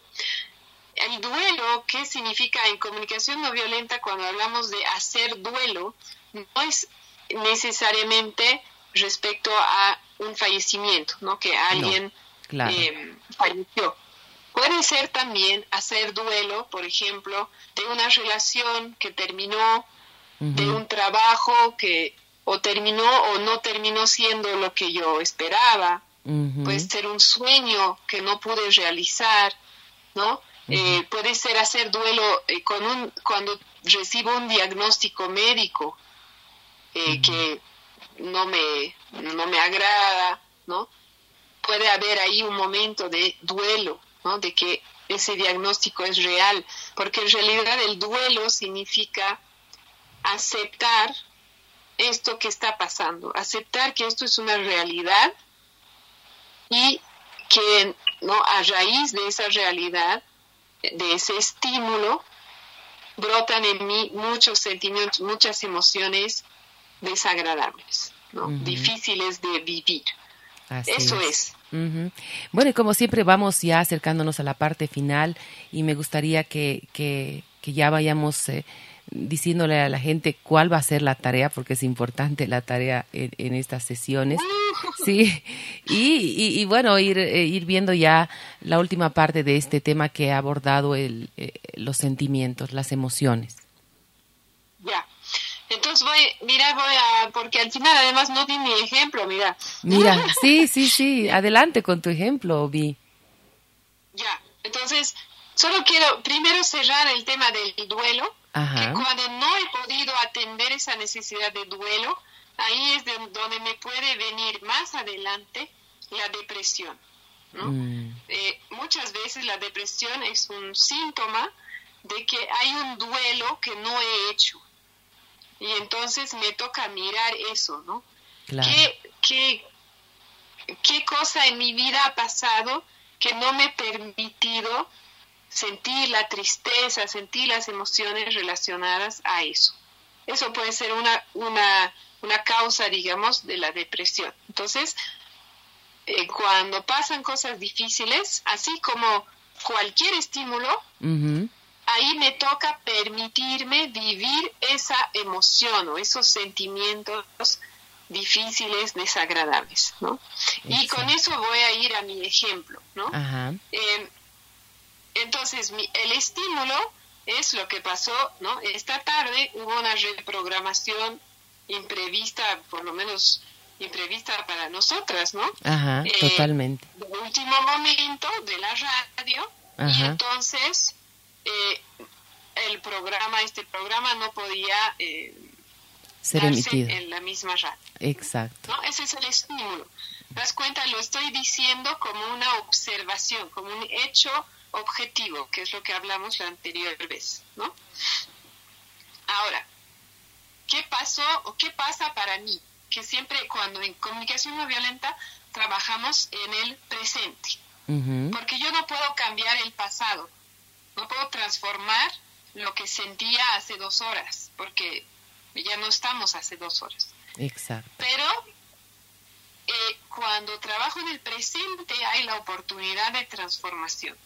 El duelo, ¿qué significa en comunicación no violenta cuando hablamos de hacer duelo? No es necesariamente respecto a un fallecimiento, ¿no? Que alguien eh, falleció. Puede ser también hacer duelo, por ejemplo, de una relación que terminó, de un trabajo que o terminó o no terminó siendo lo que yo esperaba. Puede ser un sueño que no pude realizar, ¿no? Eh, puede ser hacer duelo eh, con un, cuando recibo un diagnóstico médico eh, que no me, no me agrada, ¿no? Puede haber ahí un momento de duelo, ¿no? De que ese diagnóstico es real, porque en realidad el duelo significa aceptar esto que está pasando, aceptar que esto es una realidad y que no a raíz de esa realidad, de ese estímulo, brotan en mí muchos sentimientos, muchas emociones desagradables, ¿no? difíciles de vivir. Eso es. Bueno, y como siempre vamos ya acercándonos a la parte final y me gustaría que, que, que ya vayamos eh, diciéndole a la gente cuál va a ser la tarea, porque es importante la tarea en, estas sesiones. Sí, y, y, bueno, ir, eh, ir viendo ya la última parte de este tema que ha abordado el, eh, los sentimientos, las emociones. Ya. Entonces voy, mira, voy a, porque al final además no di mi ejemplo, mira. Mira, sí, sí, sí, adelante con tu ejemplo, Vi. Ya, entonces, solo quiero primero cerrar el tema del duelo, que cuando no he podido atender esa necesidad de duelo, ahí es donde me puede venir más adelante la depresión. Mm. Eh, muchas veces la depresión es un síntoma de que hay un duelo que no he hecho. Y entonces me toca mirar eso, ¿no? ¿Qué, qué, ¿Qué cosa en mi vida ha pasado que no me ha permitido sentir la tristeza, sentir las emociones relacionadas a eso. Eso puede ser una, una, una causa, digamos, de la depresión. Entonces, eh, cuando pasan cosas difíciles, así como cualquier estímulo, ahí me toca permitirme vivir esa emoción o esos sentimientos difíciles, desagradables, ¿no? Y con eso voy a ir a mi ejemplo, ¿no? Eh, entonces, el estímulo es lo que pasó, ¿no? Esta tarde hubo una reprogramación imprevista, por lo menos imprevista para nosotras, ¿no? Ajá, eh, totalmente. De último momento de la radio y entonces eh, el programa, este programa no podía eh, ser emitido en la misma radio. Exacto. ¿no? Ese es el estímulo. ¿Te das cuenta? Lo estoy diciendo como una observación, como un hecho objetivo, que es lo que hablamos la anterior vez, ¿no? Ahora, ¿qué pasó o qué pasa para mí? Que siempre cuando en comunicación no violenta trabajamos en el presente, porque yo no puedo cambiar el pasado, no puedo transformar lo que sentía hace dos horas, porque ya no estamos hace dos horas. Exacto. Pero eh, cuando trabajo en el presente hay la oportunidad de transformación.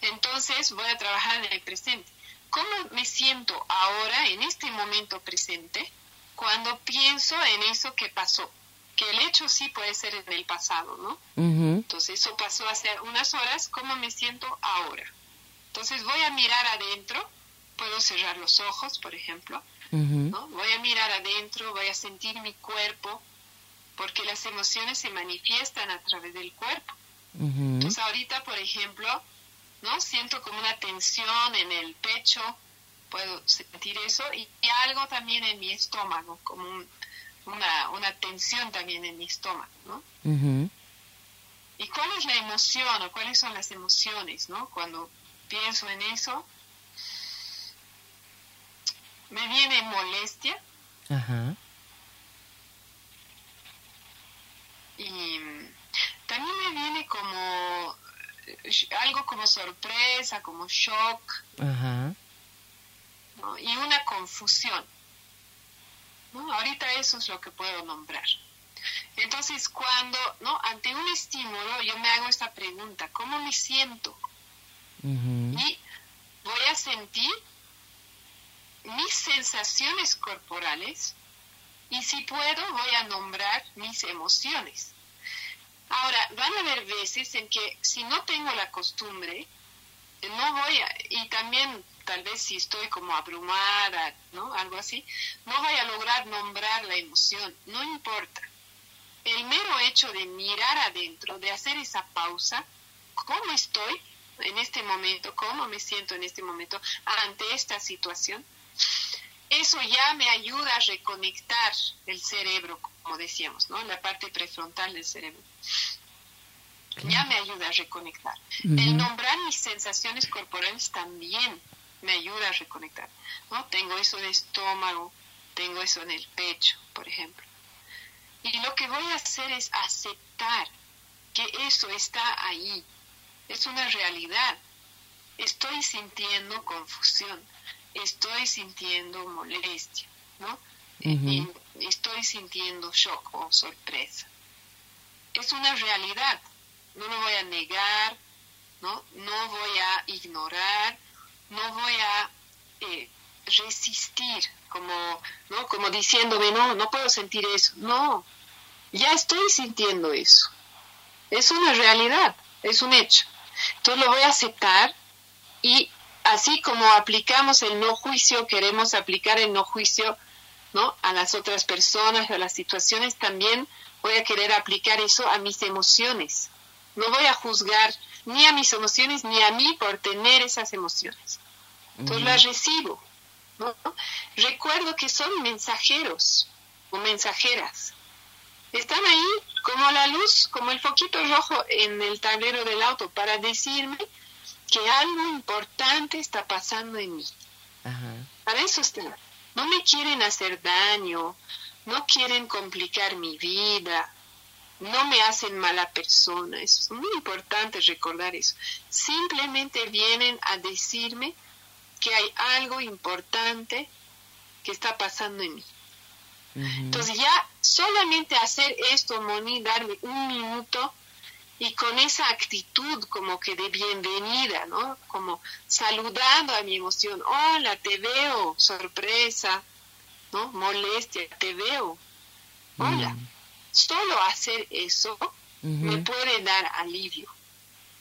Entonces voy a trabajar en el presente. ¿Cómo me siento ahora, en este momento presente, cuando pienso en eso que pasó? Que el hecho sí puede ser en el pasado, ¿no? Entonces eso pasó hace unas horas, ¿cómo me siento ahora? Entonces voy a mirar adentro, puedo cerrar los ojos, por ejemplo, ¿no? Voy a mirar adentro, voy a sentir mi cuerpo, porque las emociones se manifiestan a través del cuerpo. Entonces ahorita, por ejemplo, ¿no? Siento como una tensión en el pecho, puedo sentir eso, y, algo también en mi estómago, como una, una tensión también en mi estómago, ¿no? ¿Y cuál es la emoción o cuáles son las emociones, ¿no? Cuando pienso en eso, me viene molestia. Y también me viene como algo como sorpresa, como shock, y una confusión. Ahorita eso es lo que puedo nombrar. Entonces, cuando, ¿no? Ante un estímulo, yo me hago esta pregunta, ¿cómo me siento? Y voy a sentir mis sensaciones corporales y si puedo, voy a nombrar mis emociones. Ahora, van a haber veces en que si no tengo la costumbre, no voy a, y también tal vez si estoy como abrumada, ¿no? Algo así, no voy a lograr nombrar la emoción, no importa. El mero hecho de mirar adentro, de hacer esa pausa, ¿cómo estoy en este momento? ¿Cómo me siento en este momento ante esta situación? Eso ya me ayuda a reconectar el cerebro, como decíamos, ¿no? La parte prefrontal del cerebro. Ya me ayuda a reconectar. El nombrar mis sensaciones corporales también me ayuda a reconectar. ¿no? Tengo eso de estómago, tengo eso en el pecho, por ejemplo. Y lo que voy a hacer es aceptar que eso está ahí. Es una realidad. Estoy sintiendo confusión estoy sintiendo molestia, ¿no? Estoy sintiendo shock o sorpresa. Es una realidad, no lo voy a negar, ¿no? No voy a ignorar, no voy a eh, resistir, como, ¿no? Como diciéndome, no, no puedo sentir eso. No, ya estoy sintiendo eso. Es una realidad, es un hecho. Entonces lo voy a aceptar y así como aplicamos el no juicio, queremos aplicar el no juicio ¿no? a las otras personas, a las situaciones, también voy a querer aplicar eso a mis emociones. No voy a juzgar ni a mis emociones ni a mí por tener esas emociones. Entonces las recibo. ¿no? Recuerdo que son mensajeros o mensajeras. Están ahí como la luz, como el foquito rojo en el tablero del auto para decirme que algo importante está pasando en mí. Para eso están. No me quieren hacer daño, no quieren complicar mi vida, no me hacen mala persona. Es muy importante recordar eso. Simplemente vienen a decirme que hay algo importante que está pasando en mí. Entonces ya solamente hacer esto, Moni, darme un minuto y con esa actitud como que de bienvenida, ¿no? Como saludando a mi emoción, hola, te veo, sorpresa, ¿no? Molestia, te veo, hola. Mm. Solo hacer eso me puede dar alivio,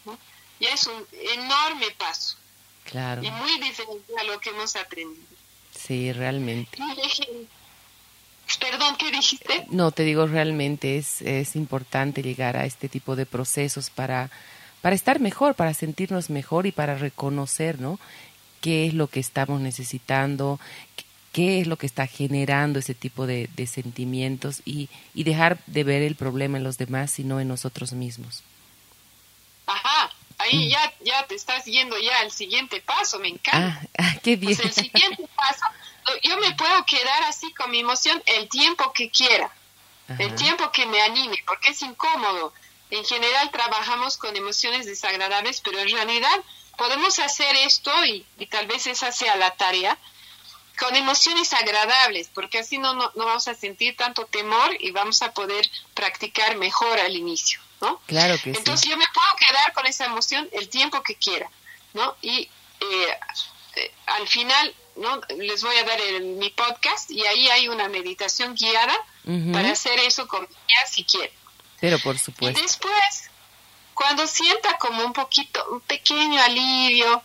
¿no? Y es un enorme paso. Claro. Y muy diferente a lo que hemos aprendido. Sí, realmente. Perdón, ¿qué dijiste? No, te digo, realmente es, es importante llegar a este tipo de procesos para, para estar mejor, para sentirnos mejor y para reconocer, ¿no? ¿Qué es lo que estamos necesitando? ¿Qué es lo que está generando ese tipo de, de sentimientos? Y, y dejar de ver el problema en los demás, sino en nosotros mismos. Ajá, ahí mm. ya, ya te estás yendo ya al siguiente paso, me encanta. Ah, ah qué bien. el siguiente paso yo me puedo quedar así con mi emoción el tiempo que quiera, el tiempo que me anime, porque es incómodo. En general trabajamos con emociones desagradables, pero en realidad podemos hacer esto y, tal vez esa sea la tarea con emociones agradables, porque así no, no, vamos a sentir tanto temor y vamos a poder practicar mejor al inicio, ¿no? Claro que Entonces yo me puedo quedar con esa emoción el tiempo que quiera, ¿no? Y eh, eh, al final ¿no? Les voy a dar mi podcast y ahí hay una meditación guiada para hacer eso con ella si quieren. Pero por supuesto. Y después, cuando sienta como un poquito, un pequeño alivio,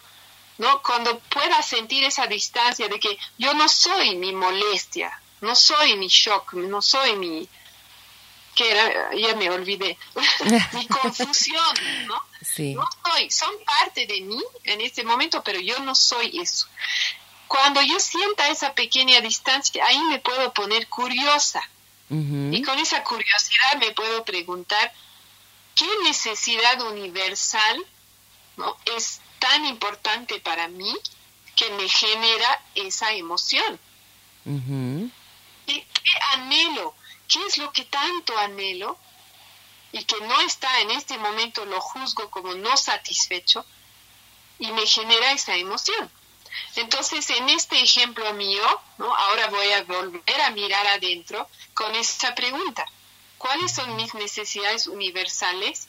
¿no? Cuando pueda sentir esa distancia de que yo no soy mi molestia, no soy mi shock, no soy mi, que era, ya me olvidé, mi confusión, ¿no? Sí. No soy, son parte de mí en este momento, pero yo no soy eso. Cuando yo sienta esa pequeña distancia, ahí me puedo poner curiosa. Y con esa curiosidad me puedo preguntar, ¿qué necesidad universal ¿no? es tan importante para mí que me genera esa emoción? ¿Qué, anhelo? ¿Qué es lo que tanto anhelo y que no está en este momento lo juzgo como no satisfecho y me genera esa emoción. Entonces, en este ejemplo mío, ¿no? ahora voy a volver a mirar adentro con esta pregunta. ¿Cuáles son mis necesidades universales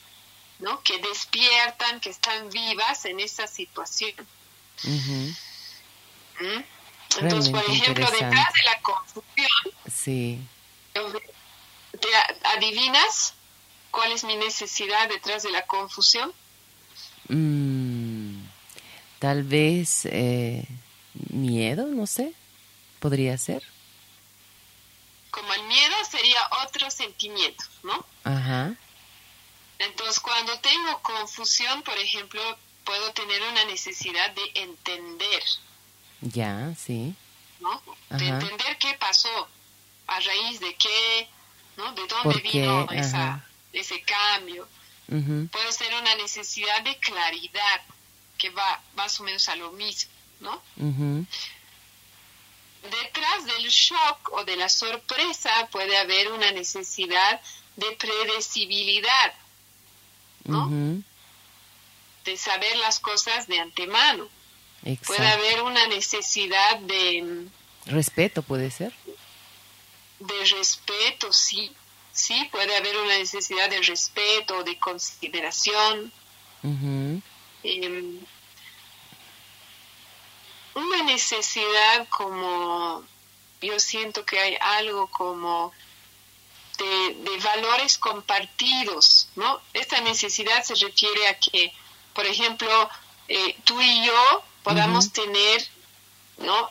¿no? que despiertan, que están vivas en esta situación? ¿Mm? Entonces, por ejemplo, detrás de la confusión, sí. adivinas cuál es mi necesidad detrás de la confusión? Mm, tal vez eh, miedo, no sé, podría ser. Como el miedo sería otro sentimiento, ¿no? Ajá. Entonces, cuando tengo confusión, por ejemplo, puedo tener una necesidad de entender. Ya, sí. ¿No? De entender qué pasó, a raíz de qué, ¿no? De dónde vino esa, ese cambio. Puede ser una necesidad de claridad, que va más o menos a lo mismo, ¿no? Detrás del shock o de la sorpresa puede haber una necesidad de predecibilidad, ¿no? De saber las cosas de antemano. Puede haber una necesidad de... Respeto, puede ser. De respeto, sí. Sí, puede haber una necesidad de respeto, de consideración. Em, una necesidad como, yo siento que hay algo como de, valores compartidos, ¿no? Esta necesidad se refiere a que, por ejemplo, eh, tú y yo podamos tener ¿no?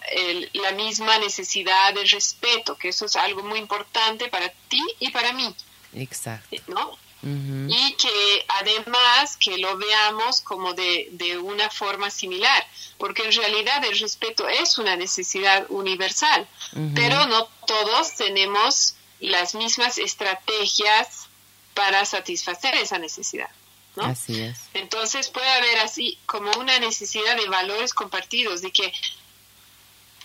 la misma necesidad de respeto, que eso es algo muy importante para ti y para mí. Exacto. ¿no? Y que además que lo veamos como de, de, una forma similar, porque en realidad el respeto es una necesidad universal, pero no todos tenemos las mismas estrategias para satisfacer esa necesidad. ¿no? Así es. Entonces puede haber así como una necesidad de valores compartidos, de que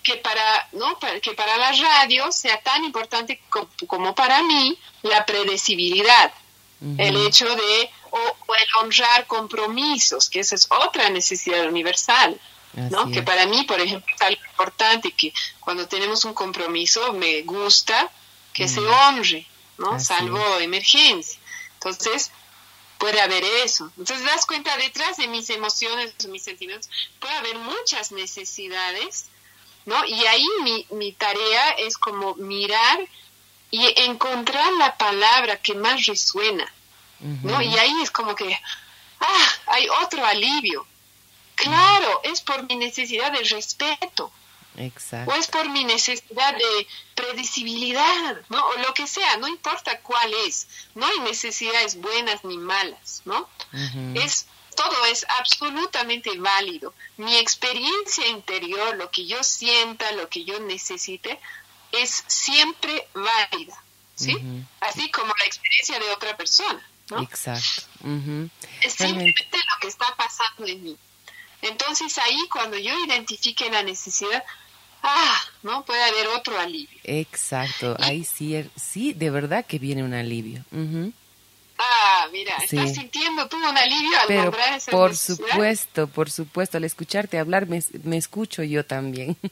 que para no que para la radio sea tan importante como, para mí la predecibilidad. El hecho de o, el honrar compromisos que esa es otra necesidad universal ¿no? que para mí por ejemplo es algo importante que cuando tenemos un compromiso me gusta que se honre no salvo emergencia. Entonces puede haber eso. Entonces, das cuenta, detrás de mis emociones, mis sentimientos, puede haber muchas necesidades, ¿no? Y ahí mi, mi tarea es como mirar y encontrar la palabra que más resuena, ¿no? Y ahí es como que, ah, hay otro alivio. Claro, es por mi necesidad de respeto. Exacto. O es por mi necesidad de predecibilidad, ¿no? O lo que sea, no importa cuál es. No hay necesidades buenas ni malas, ¿no? Es todo es absolutamente válido. Mi experiencia interior, lo que yo sienta, lo que yo necesite, es siempre válida, ¿sí? Así como la experiencia de otra persona, ¿no? Exacto. Es simplemente lo que está pasando en mí. Entonces ahí cuando yo identifique la necesidad, ah, ¿no? Puede haber otro alivio. Exacto, ahí sí, sí, de verdad que viene un alivio. Ah, mira, estás sintiendo tú un alivio al Pero Por supuesto, por supuesto, al escucharte hablar me, me escucho yo también.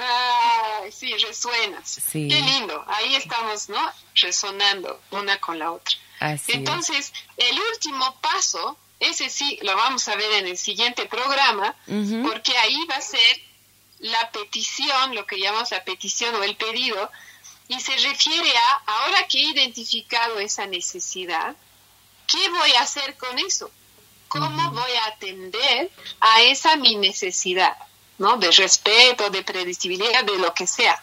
Ah, sí, resuenas. Sí. Qué lindo. Ahí estamos, ¿no? Resonando una con la otra. Así Entonces, el último paso, ese sí lo vamos a ver en el siguiente programa, porque ahí va a ser la petición, lo que llamamos la petición o el pedido, y se refiere a, ahora que he identificado esa necesidad, ¿qué voy a hacer con eso? ¿Cómo voy a atender a esa mi necesidad? ¿no? De respeto, de predictibilidad, de lo que sea.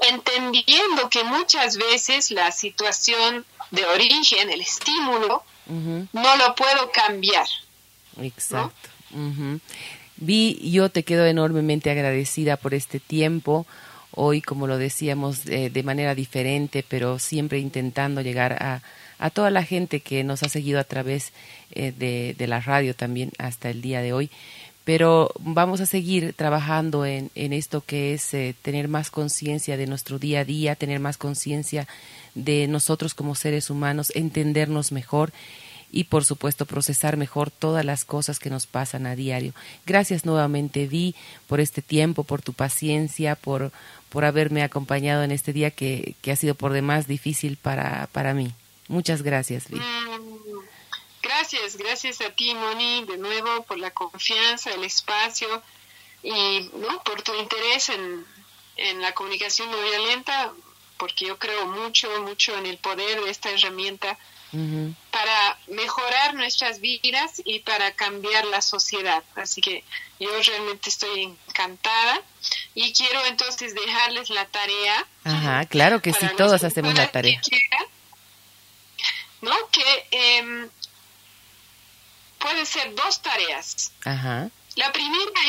Entendiendo que muchas veces la situación de origen, el estímulo, no lo puedo cambiar. Exacto. Vi, yo te quedo enormemente agradecida por este tiempo. Hoy, como lo decíamos, eh, de manera diferente, pero siempre intentando llegar a, a, toda la gente que nos ha seguido a través eh, de, de, la radio también hasta el día de hoy. pero vamos a seguir trabajando en, en esto que es eh, tener más conciencia de nuestro día a día, tener más conciencia de nosotros como seres humanos, entendernos mejor y por supuesto procesar mejor todas las cosas que nos pasan a diario. Gracias nuevamente Vi por este tiempo, por tu paciencia, por, por haberme acompañado en este día que, que ha sido por demás difícil para, para mí. Muchas gracias, Vi. Mm, gracias, gracias a ti, Moni, de nuevo por la confianza, el espacio y ¿no? por tu interés en, en la comunicación no violenta, porque yo creo mucho, mucho en el poder de esta herramienta para mejorar nuestras vidas y para cambiar la sociedad. Así que yo realmente estoy encantada y quiero entonces dejarles la tarea. Ajá, claro que sí, todos hacemos la tarea. Que ¿No? Que eh, pueden ser dos tareas. Ajá. La primera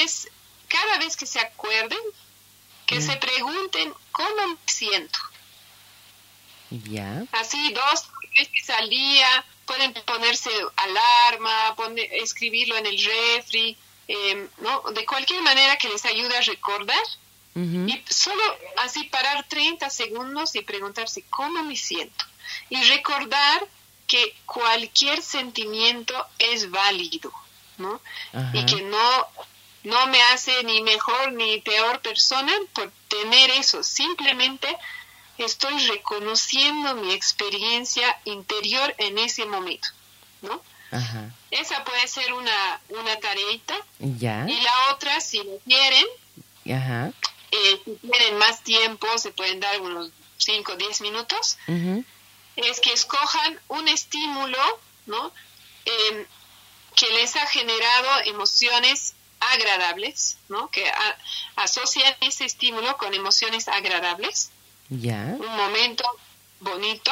es, cada vez que se acuerden, que mm. se pregunten cómo me siento. Ya. Así, dos veces al día, pueden ponerse alarma, escribirlo en el refri, em, ¿no? De cualquier manera que les ayude a recordar. Y solo así parar 30 segundos y preguntarse cómo me siento. Y recordar que cualquier sentimiento es válido, ¿no? Y que no, no me hace ni mejor ni peor persona por tener eso. Simplemente estoy reconociendo mi experiencia interior en ese momento, ¿no? Esa puede ser una, una tareita. Ya. Y la otra, si lo quieren, Ajá. Eh, si tienen más tiempo, se pueden dar unos 5 o 10 minutos, es que escojan un estímulo, ¿no? Em, que les ha generado emociones agradables, ¿no? Que asocian ese estímulo con emociones agradables un momento bonito,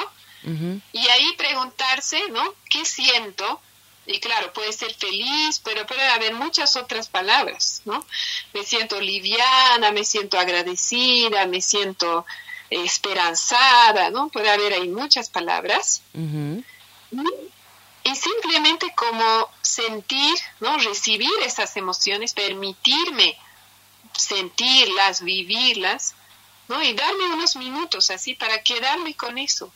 y ahí preguntarse, ¿no? ¿Qué siento? Y claro, puede ser feliz, pero puede haber muchas otras palabras, ¿no? Me siento liviana, me siento agradecida, me siento esperanzada, ¿no? Puede haber ahí muchas palabras. Y simplemente como sentir, ¿no? Recibir esas emociones, permitirme sentirlas, vivirlas, ¿no? Y darme unos minutos así para quedarme con eso.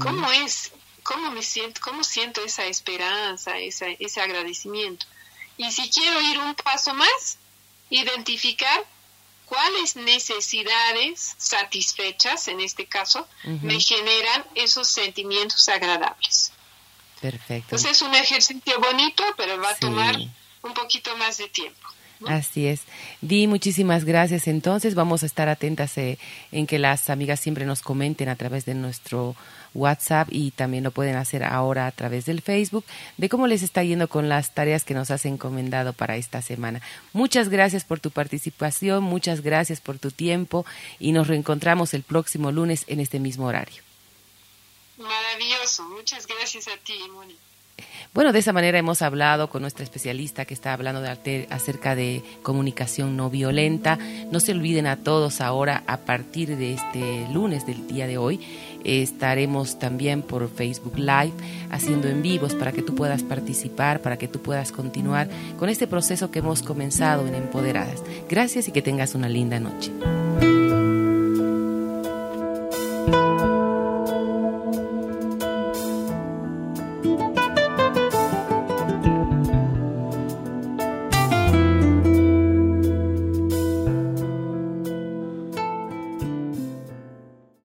¿Cómo es? ¿Cómo me siento? ¿Cómo siento esa esperanza, ese agradecimiento? Y si quiero ir un paso más, identificar cuáles necesidades satisfechas, en este caso, me generan esos sentimientos agradables. Perfecto. Entonces es un ejercicio bonito, pero va a tomar un poquito más de tiempo. Así es. Di, muchísimas gracias. Entonces vamos a estar atentas eh, en que las amigas siempre nos comenten a través de nuestro WhatsApp y también lo pueden hacer ahora a través del Facebook de cómo les está yendo con las tareas que nos has encomendado para esta semana. Muchas gracias por tu participación, muchas gracias por tu tiempo y nos reencontramos el próximo lunes en este mismo horario. Maravilloso, muchas gracias a ti, Moni. Bueno, de esa manera hemos hablado con nuestra especialista que está hablando de, acerca de comunicación no violenta. No se olviden a todos ahora, a partir de este lunes del día de hoy, estaremos también por Facebook Live haciendo en vivos para que tú puedas participar, para que tú puedas continuar con este proceso que hemos comenzado en Empoderadas. Gracias y que tengas una linda noche.